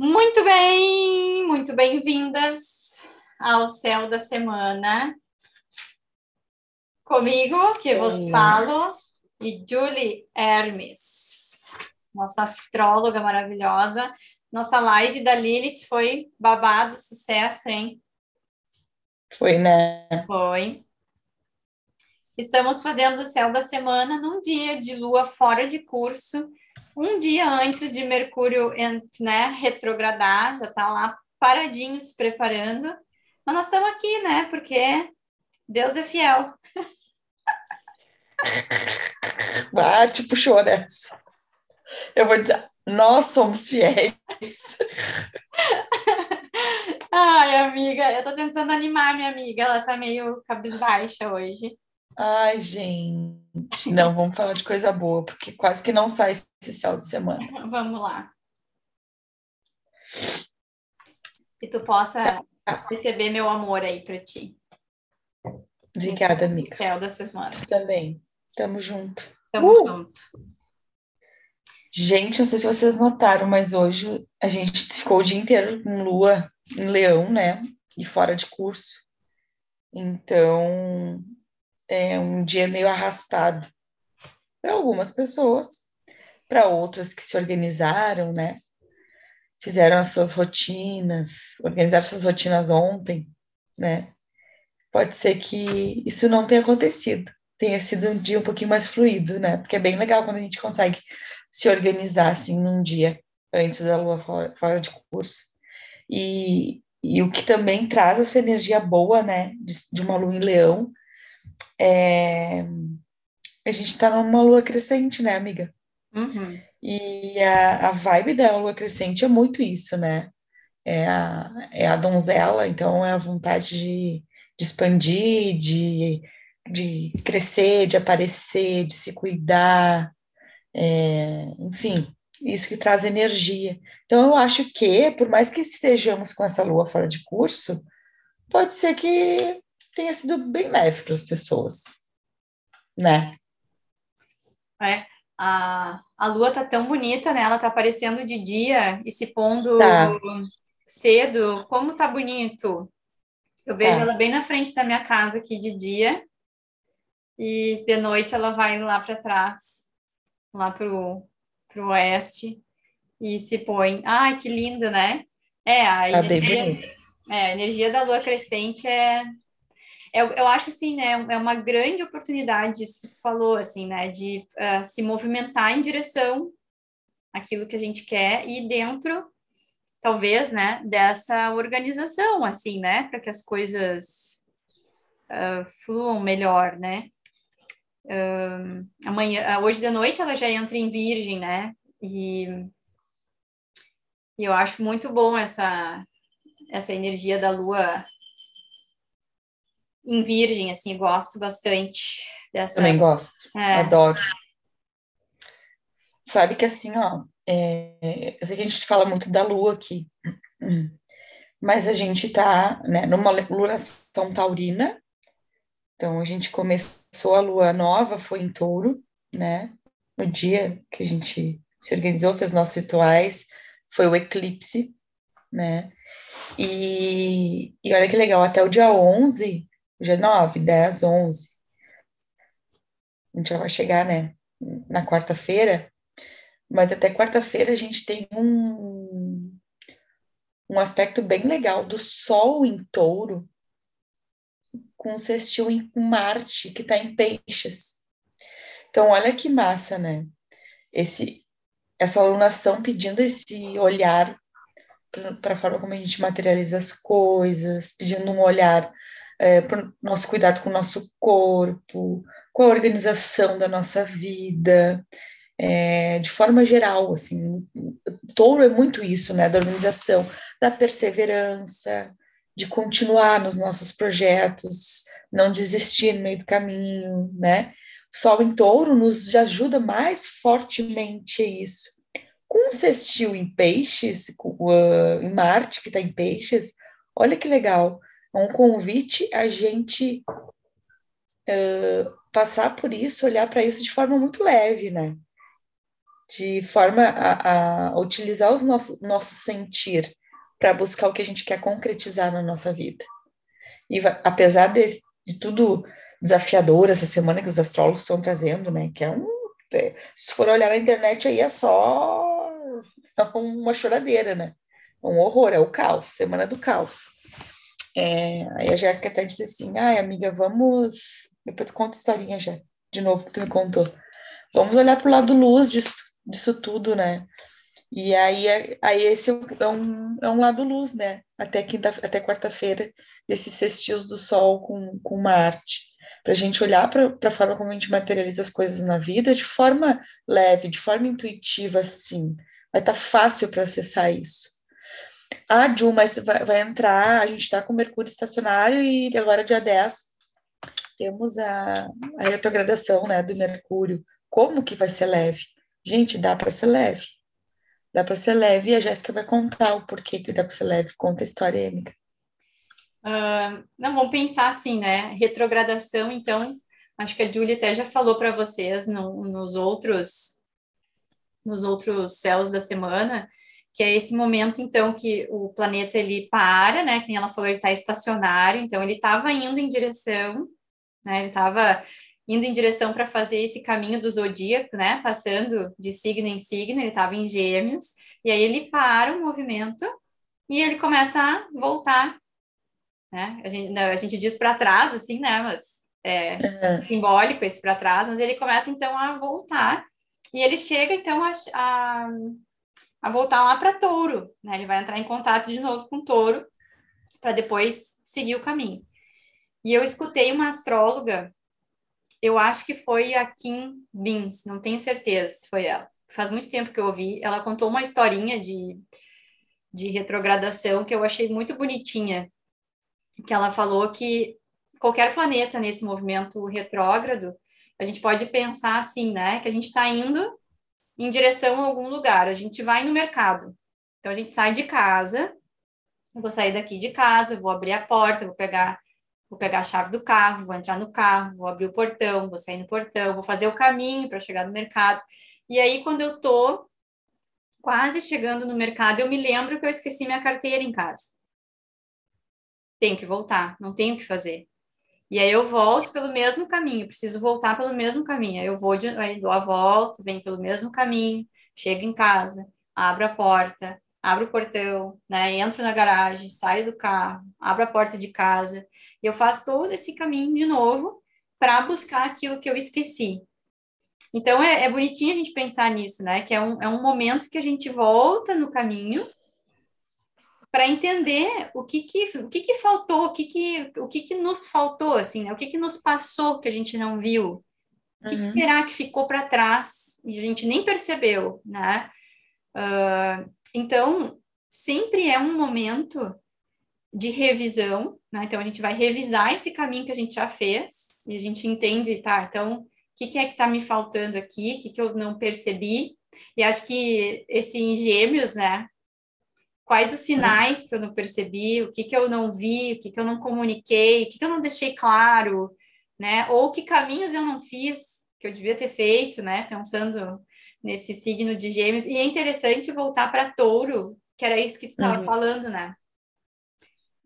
Muito bem, muito bem-vindas ao Céu da Semana. Comigo, que vos falo, e Julie Hermes, nossa astróloga maravilhosa. Nossa live da Lilith foi babado, sucesso, hein? Foi, né? Foi. Estamos fazendo o Céu da Semana num dia de lua fora de curso um dia antes de Mercúrio né, retrogradar, já está lá paradinho se preparando. Mas nós estamos aqui, né? Porque Deus é fiel. Ah, tipo nessa. Eu vou dizer, nós somos fiéis. Ai, amiga, eu tô tentando animar minha amiga, ela tá meio cabisbaixa hoje. Ai, gente, não, vamos falar de coisa boa, porque quase que não sai esse céu de semana. Vamos lá. Que tu possa receber meu amor aí para ti. Obrigada, amiga. Céu da semana. Tu também. Tamo junto. Tamo uh! junto. Gente, não sei se vocês notaram, mas hoje a gente ficou o dia inteiro com lua em leão, né? E fora de curso. Então, é um dia meio arrastado para algumas pessoas, para outras que se organizaram, né? Fizeram as suas rotinas, organizaram suas rotinas ontem, né? Pode ser que isso não tenha acontecido, tenha sido um dia um pouquinho mais fluido, né? Porque é bem legal quando a gente consegue se organizar assim num dia antes da lua fora, de curso. E, e o que também traz essa energia boa, né, de, de uma lua em leão, é, a gente está numa lua crescente, né, amiga? Uhum. E a, a vibe da lua crescente é muito isso, né? É a, é a donzela, então é a vontade de, de expandir, de, de crescer, de aparecer, de se cuidar, é, enfim, isso que traz energia. Então, eu acho que, por mais que estejamos com essa lua fora de curso, pode ser que tenha sido bem leve para as pessoas, né? É, a, a lua tá tão bonita, né? Ela tá aparecendo de dia e se pondo tá. cedo. Como tá bonito! Eu vejo tá. ela bem na frente da minha casa aqui de dia e de noite ela vai lá para trás, lá pro, pro oeste e se põe. Ai, que lindo, né? É, a tá energia, é, a energia da lua crescente é eu, eu acho assim, né, é uma grande oportunidade, isso que tu falou, assim, né, de uh, se movimentar em direção àquilo que a gente quer e dentro, talvez, né, dessa organização, assim, né, para que as coisas uh, fluam melhor, né. Uh, amanhã, hoje de noite ela já entra em Virgem, né, e, e eu acho muito bom essa essa energia da Lua em Virgem, assim, gosto bastante dessa. Também gosto, é. adoro. Sabe que assim, ó, é, eu sei que a gente fala muito da lua aqui, mas a gente tá, né, numa lunação taurina, então a gente começou a lua nova, foi em touro, né, no dia que a gente se organizou, fez nossos rituais, foi o eclipse, né, e, e olha que legal, até o dia 11 Hoje é 9, 10, 11. A gente já vai chegar, né, na quarta-feira, mas até quarta-feira a gente tem um, um aspecto bem legal do Sol em touro com o sextil em Marte, que está em peixes. Então, olha que massa, né? Esse, essa alunação pedindo esse olhar para a forma como a gente materializa as coisas, pedindo um olhar é, para o nosso cuidado com o nosso corpo, com a organização da nossa vida, é, de forma geral, assim, touro é muito isso, né, da organização, da perseverança, de continuar nos nossos projetos, não desistir no meio do caminho, né, Sol em touro nos ajuda mais fortemente a isso. Com o sextil em peixes, uh, em Marte, que está em peixes, olha que legal, um convite a gente uh, passar por isso, olhar para isso de forma muito leve, né? de forma a, a utilizar o nosso, nosso sentir para buscar o que a gente quer concretizar na nossa vida. E apesar de, de tudo desafiador essa semana que os astrólogos estão trazendo, né, que é um é, se for olhar na internet aí é só uma choradeira, né? Um horror, é o caos, semana do caos. É, aí a Jéssica até disse assim, ai amiga, vamos... Depois conta a historinha já, de novo que tu me contou. Vamos olhar para o lado luz disso, disso tudo, né? E aí, aí esse é um, é um lado luz, né? Até, quinta, até quarta-feira, desses sextios do Sol com, com Marte para a gente olhar para a forma como a gente materializa as coisas na vida de forma leve, de forma intuitiva, assim. Vai estar tá fácil para acessar isso. Ah, Ju, mas vai, vai entrar, a gente está com Mercúrio estacionário e agora dia 10 temos a, a retrogradação né, do Mercúrio. Como que vai ser leve? Gente, dá para ser leve. Dá para ser leve e a Jéssica vai contar o porquê que dá para ser leve. Conta a história, amiga. Uh, não, vamos pensar assim, né? Retrogradação, então, acho que a Julia até já falou para vocês no, nos outros nos outros céus da semana, que é esse momento, então, que o planeta ele para, né? Que ela falou, ele está estacionário, então ele estava indo em direção, né? Ele estava indo em direção para fazer esse caminho do zodíaco, né? Passando de signo em signo, ele estava em gêmeos, e aí ele para o movimento e ele começa a voltar né? A gente, a gente diz para trás, assim, né? Mas é uhum. simbólico esse para trás, mas ele começa então a voltar e ele chega então a, a, a voltar lá para touro, né? Ele vai entrar em contato de novo com touro para depois seguir o caminho. E eu escutei uma astróloga, eu acho que foi a Kim Beans, não tenho certeza se foi ela. Faz muito tempo que eu ouvi. Ela contou uma historinha de, de retrogradação que eu achei muito bonitinha que ela falou que qualquer planeta nesse movimento retrógrado, a gente pode pensar assim, né? Que a gente está indo em direção a algum lugar, a gente vai no mercado. Então a gente sai de casa, eu vou sair daqui de casa, vou abrir a porta, vou pegar vou pegar a chave do carro, vou entrar no carro, vou abrir o portão, vou sair no portão, vou fazer o caminho para chegar no mercado. E aí quando eu tô quase chegando no mercado, eu me lembro que eu esqueci minha carteira em casa tenho que voltar, não tenho o que fazer. E aí eu volto pelo mesmo caminho, preciso voltar pelo mesmo caminho. Eu vou, de, aí dou a volta, venho pelo mesmo caminho, chego em casa, abro a porta, abro o portão, né? Entro na garagem, saio do carro, abro a porta de casa, e eu faço todo esse caminho de novo para buscar aquilo que eu esqueci. Então é, é, bonitinho a gente pensar nisso, né? Que é um, é um momento que a gente volta no caminho para entender o que que, o que que faltou, o que que, o que que nos faltou, assim, né? O que que nos passou que a gente não viu? O que, uhum. que será que ficou para trás e a gente nem percebeu, né? Uh, então, sempre é um momento de revisão, né? Então, a gente vai revisar esse caminho que a gente já fez e a gente entende, tá? Então, o que, que é que está me faltando aqui? O que, que eu não percebi? E acho que esse em gêmeos, né? Quais os sinais que eu não percebi, o que, que eu não vi, o que, que eu não comuniquei, o que, que eu não deixei claro, né? Ou que caminhos eu não fiz que eu devia ter feito, né? Pensando nesse signo de gêmeos. E é interessante voltar para touro, que era isso que tu estava uhum. falando, né?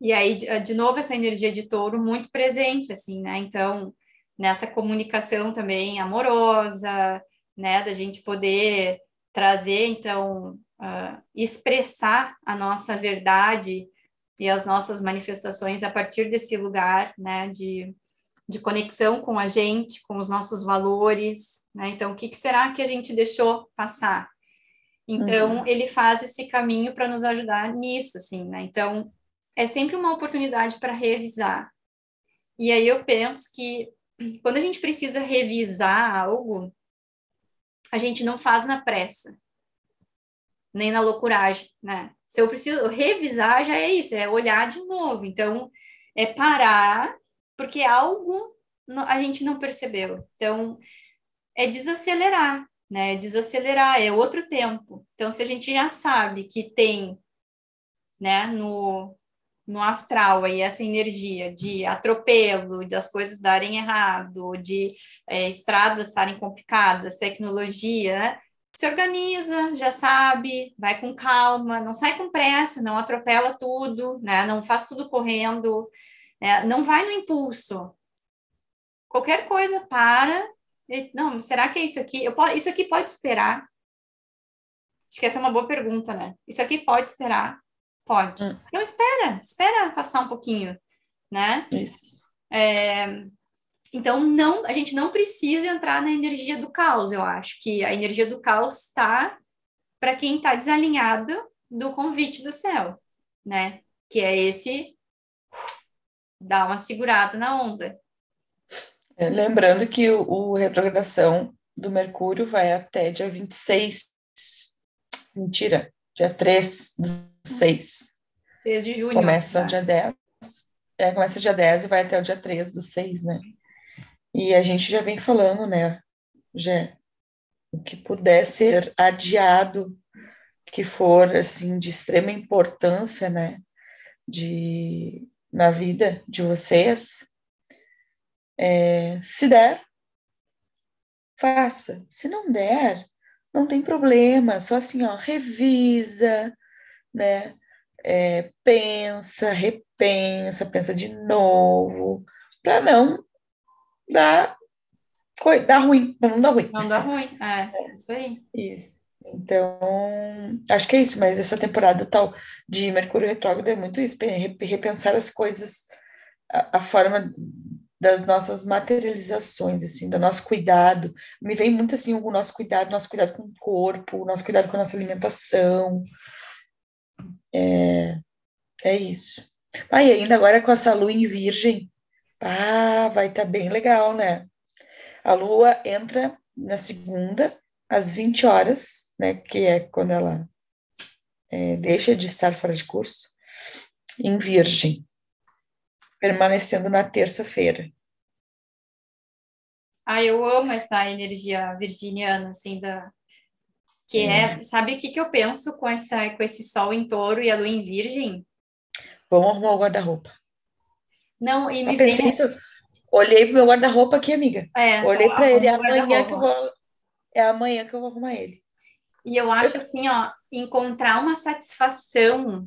E aí, de novo, essa energia de touro muito presente, assim, né? Então, nessa comunicação também amorosa, né? Da gente poder trazer, então, uh, expressar a nossa verdade e as nossas manifestações a partir desse lugar, né, de, de conexão com a gente, com os nossos valores, né? Então, o que, que será que a gente deixou passar? Então, uhum. ele faz esse caminho para nos ajudar nisso, assim, né? Então, é sempre uma oportunidade para revisar. E aí eu penso que quando a gente precisa revisar algo, a gente não faz na pressa nem na loucuragem, né? Se eu preciso revisar, já é isso, é olhar de novo. Então, é parar, porque algo a gente não percebeu. Então, é desacelerar, né? Desacelerar, é outro tempo. Então, se a gente já sabe que tem, né, no, no astral aí essa energia de atropelo, das coisas darem errado, de é, estradas estarem complicadas, tecnologia, né? Se organiza, já sabe, vai com calma, não sai com pressa, não atropela tudo, né? Não faz tudo correndo, né? não vai no impulso. Qualquer coisa para. Não, será que é isso aqui? Eu, isso aqui pode esperar. Acho que essa é uma boa pergunta, né? Isso aqui pode esperar? Pode. Hum. Então espera, espera passar um pouquinho, né? Isso. É, então, não, a gente não precisa entrar na energia do caos, eu acho que a energia do caos está para quem está desalinhado do convite do céu, né? Que é esse dar uma segurada na onda. É, lembrando que o, o retrogradação do Mercúrio vai até dia 26. Mentira, dia 3 do 6. 3 de junho. Começa tá? dia 10. É, começa dia 10 e vai até o dia 3 do 6, né? E a gente já vem falando, né, já o que puder ser adiado, que for assim de extrema importância, né, de na vida de vocês, é, se der, faça. Se não der, não tem problema. Só assim, ó, revisa, né? É, pensa, repensa, pensa de novo, para não dá, dá ruim, não dá ruim. Não dá ruim, é, é isso aí. Isso. Então, acho que é isso, mas essa temporada tal de Mercúrio Retrógrado é muito isso, repensar as coisas, a, a forma das nossas materializações, assim, do nosso cuidado. Me vem muito assim o nosso cuidado, nosso cuidado com o corpo, o nosso cuidado com a nossa alimentação. É, é isso. Ah, e ainda agora com essa lua em virgem, ah, vai estar tá bem legal, né? A lua entra na segunda, às 20 horas, né? Que é quando ela é, deixa de estar fora de curso, em Virgem, permanecendo na terça-feira. Ah, eu amo essa energia virginiana, assim, da... que é, é sabe o que, que eu penso com, essa, com esse sol em touro e a lua em virgem? Vamos arrumar o guarda-roupa. Não, e me vem... Isso. Olhei pro meu guarda-roupa aqui, amiga. É, Olhei para ele, é amanhã que eu vou... É amanhã que eu vou arrumar ele. E eu acho assim, ó, encontrar uma satisfação,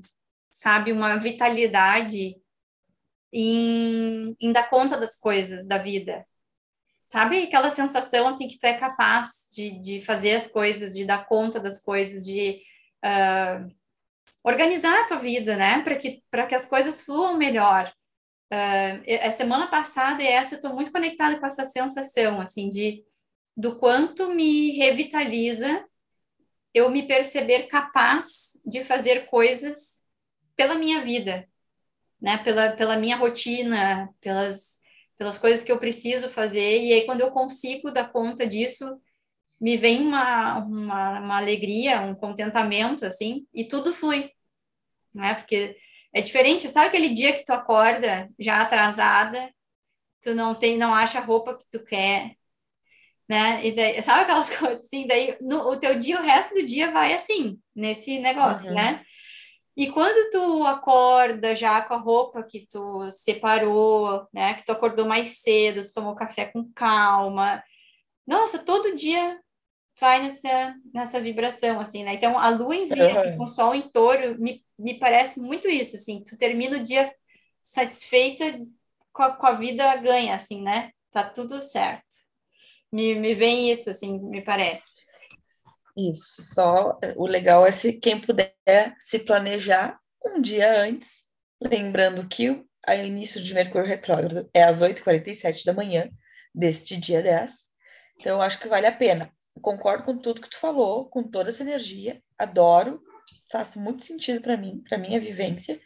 sabe, uma vitalidade em, em dar conta das coisas da vida. Sabe aquela sensação assim que tu é capaz de, de fazer as coisas, de dar conta das coisas, de uh, organizar a tua vida, né? Para que, que as coisas fluam melhor. Uh, a semana passada e essa eu estou muito conectada com essa sensação assim de do quanto me revitaliza eu me perceber capaz de fazer coisas pela minha vida, né? Pela, pela minha rotina, pelas pelas coisas que eu preciso fazer e aí quando eu consigo dar conta disso me vem uma, uma, uma alegria, um contentamento assim e tudo flui, né? Porque é diferente, sabe aquele dia que tu acorda já atrasada, tu não tem, não acha a roupa que tu quer, né? E daí, sabe aquelas coisas assim, daí no, o teu dia, o resto do dia vai assim, nesse negócio, uhum. né? E quando tu acorda já com a roupa que tu separou, né? Que tu acordou mais cedo, tu tomou café com calma. Nossa, todo dia vai nessa, nessa vibração, assim, né? Então, a lua em virgem uhum. com o sol em touro me, me parece muito isso, assim. Tu termina o dia satisfeita com a, com a vida ganha, assim, né? Tá tudo certo. Me, me vem isso, assim, me parece. Isso, só o legal é se quem puder se planejar um dia antes, lembrando que o início de Mercúrio retrógrado é às 8h47 da manhã deste dia 10. Então, eu acho que vale a pena concordo com tudo que tu falou, com toda essa energia, adoro, faz muito sentido para mim, para minha vivência.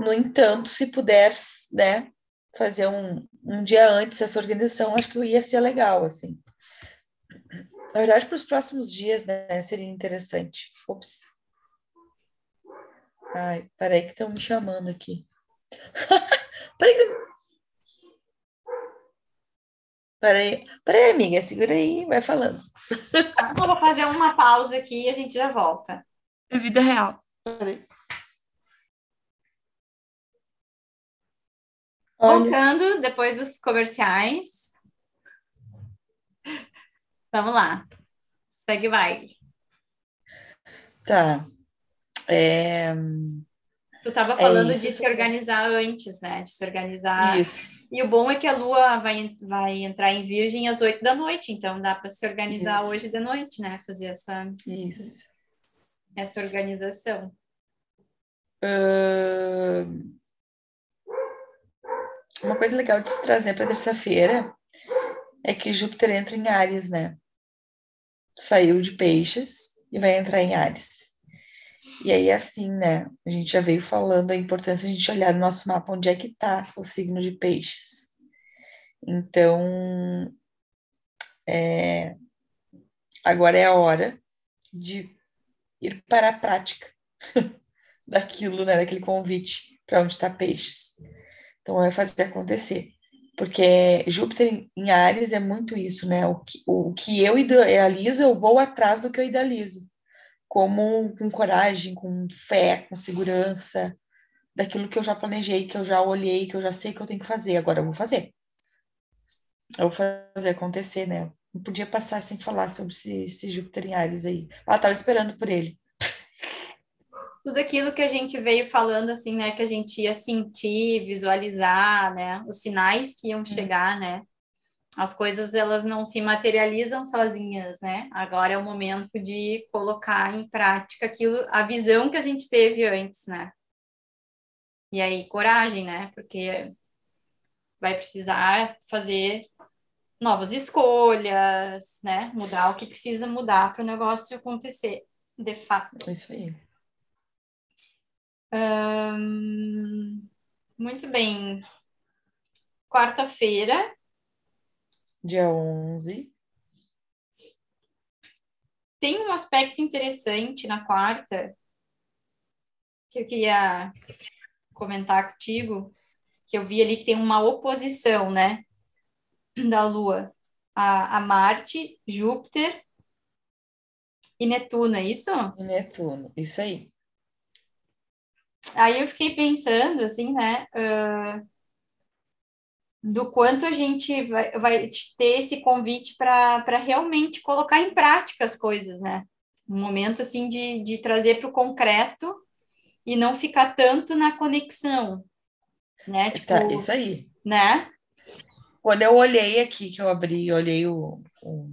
No entanto, se puder, né, fazer um, um dia antes essa organização, acho que ia ser legal, assim. Na verdade, para os próximos dias, né, seria interessante. Ops. Ai, peraí que estão me chamando aqui. peraí que Peraí, peraí, amiga, segura aí, vai falando. Tá, vou fazer uma pausa aqui e a gente já volta. É vida real. Peraí. Voltando depois dos comerciais. Vamos lá. Segue vai. Tá. É... Tu estava falando é de se organizar antes, né? De se organizar. Isso. E o bom é que a lua vai, vai entrar em virgem às oito da noite, então dá para se organizar Isso. hoje de noite, né? Fazer essa. Isso. Essa organização. Uh... Uma coisa legal de se trazer para terça-feira é que Júpiter entra em Ares, né? Saiu de Peixes e vai entrar em Ares. E aí, assim, né? A gente já veio falando a importância de a gente olhar no nosso mapa onde é que está o signo de peixes. Então, é, agora é a hora de ir para a prática daquilo, né? Daquele convite para onde está peixes. Então, é fazer acontecer. Porque Júpiter em Ares é muito isso, né? O que, o que eu idealizo, eu vou atrás do que eu idealizo como com coragem, com fé, com segurança, daquilo que eu já planejei, que eu já olhei, que eu já sei que eu tenho que fazer. Agora eu vou fazer. Eu vou fazer acontecer, né? Não podia passar sem falar sobre esse, esse Júpiter em Ares aí. Ah, tava esperando por ele. Tudo aquilo que a gente veio falando, assim, né? Que a gente ia sentir, visualizar, né? Os sinais que iam hum. chegar, né? As coisas elas não se materializam sozinhas, né? Agora é o momento de colocar em prática aquilo, a visão que a gente teve antes, né? E aí coragem, né? Porque vai precisar fazer novas escolhas, né? Mudar o que precisa mudar para o negócio acontecer, de fato. Isso aí. muito bem. Quarta-feira, dia 11. Tem um aspecto interessante na quarta que eu queria comentar contigo, que eu vi ali que tem uma oposição, né, da Lua a, a Marte, Júpiter e Netuno, é isso? E Netuno, isso aí. Aí eu fiquei pensando, assim, né, uh, do quanto a gente vai, vai ter esse convite para realmente colocar em prática as coisas, né? Um momento assim de, de trazer para o concreto e não ficar tanto na conexão, né? Tipo, tá, isso aí. Né? Quando eu olhei aqui, que eu abri, olhei o, o,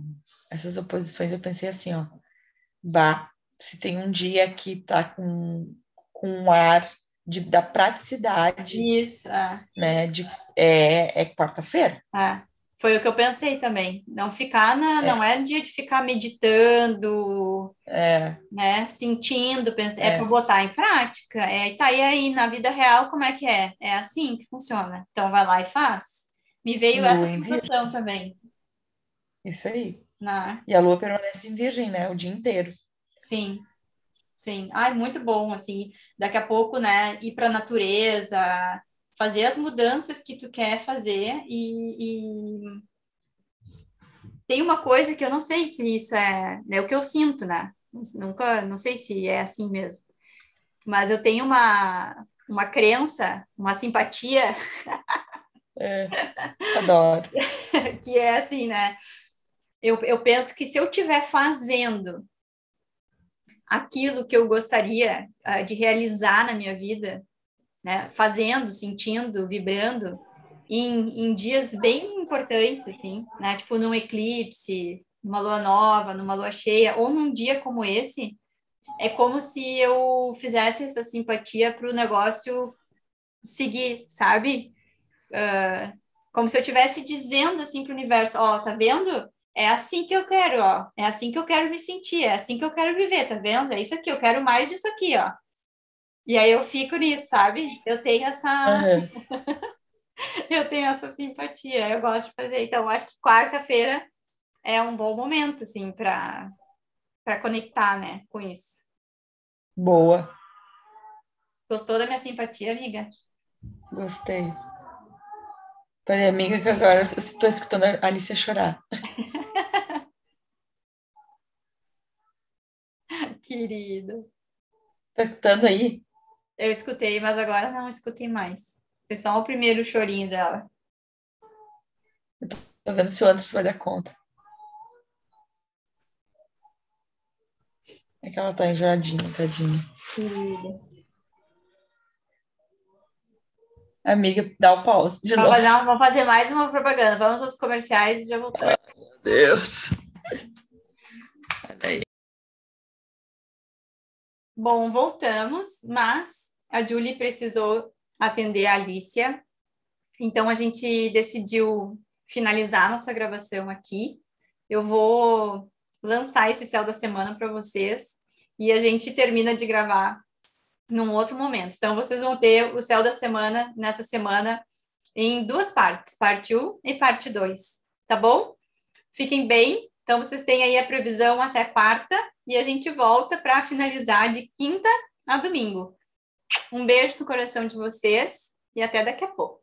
essas oposições, eu pensei assim, ó, bah, se tem um dia que tá com, com um ar de, da praticidade. Isso, é. Né, de, é, é quarta-feira. É. Foi o que eu pensei também. Não ficar na, é. não é dia de ficar meditando, é. né, sentindo, pensando, é, é para botar em prática. É, tá e aí na vida real como é que é? É assim que funciona. Então vai lá e faz. Me veio Lua essa sensação também. Isso aí. Né? E a lua permanece em virgem, né, o dia inteiro. Sim. Sim, ai, muito bom, assim, daqui a pouco, né, ir para a natureza, fazer as mudanças que tu quer fazer e, e, tem uma coisa que eu não sei se isso é, é o que eu sinto, né, nunca, não sei se é assim mesmo, mas eu tenho uma, uma crença, uma simpatia... É, adoro. que é assim, né, eu, eu penso que se eu estiver fazendo aquilo que eu gostaria uh, de realizar na minha vida, né? Fazendo, sentindo, vibrando em, em dias bem importantes, assim, né? Tipo num eclipse, numa lua nova, numa lua cheia, ou num dia como esse, é como se eu fizesse essa simpatia para o negócio seguir, sabe? Uh, como se eu estivesse dizendo assim para o universo, ó, oh, tá vendo? é assim que eu quero, ó. É assim que eu quero me sentir, é assim que eu quero viver, tá vendo? É isso aqui, eu quero mais disso aqui, ó. E aí eu fico nisso, sabe? Eu tenho essa. Uhum. eu tenho essa simpatia, eu gosto de fazer. Então, acho que quarta-feira é um bom momento, assim, para conectar, né, com isso. Boa. Gostou da minha simpatia, amiga? Gostei. Falei, amiga, que agora estou escutando a Alicia chorar. Querido. Tá escutando aí? Eu escutei, mas agora não escutei mais. Foi só o primeiro chorinho dela. Eu tô vendo se o Anderson vai dar conta. É que ela tá enjoadinha, tadinha. Querida. Amiga, dá o pause de Vamos novo. fazer, vamos fazer mais uma propaganda. Vamos aos comerciais e já voltamos. Meu Deus. Olha aí. Bom, voltamos, mas a Julie precisou atender a Alicia. Então a gente decidiu finalizar nossa gravação aqui. Eu vou lançar esse céu da semana para vocês e a gente termina de gravar num outro momento. Então vocês vão ter o céu da semana nessa semana em duas partes, parte 1 e parte 2, tá bom? Fiquem bem. Então vocês têm aí a previsão até quarta e a gente volta para finalizar de quinta a domingo. Um beijo no coração de vocês e até daqui a pouco.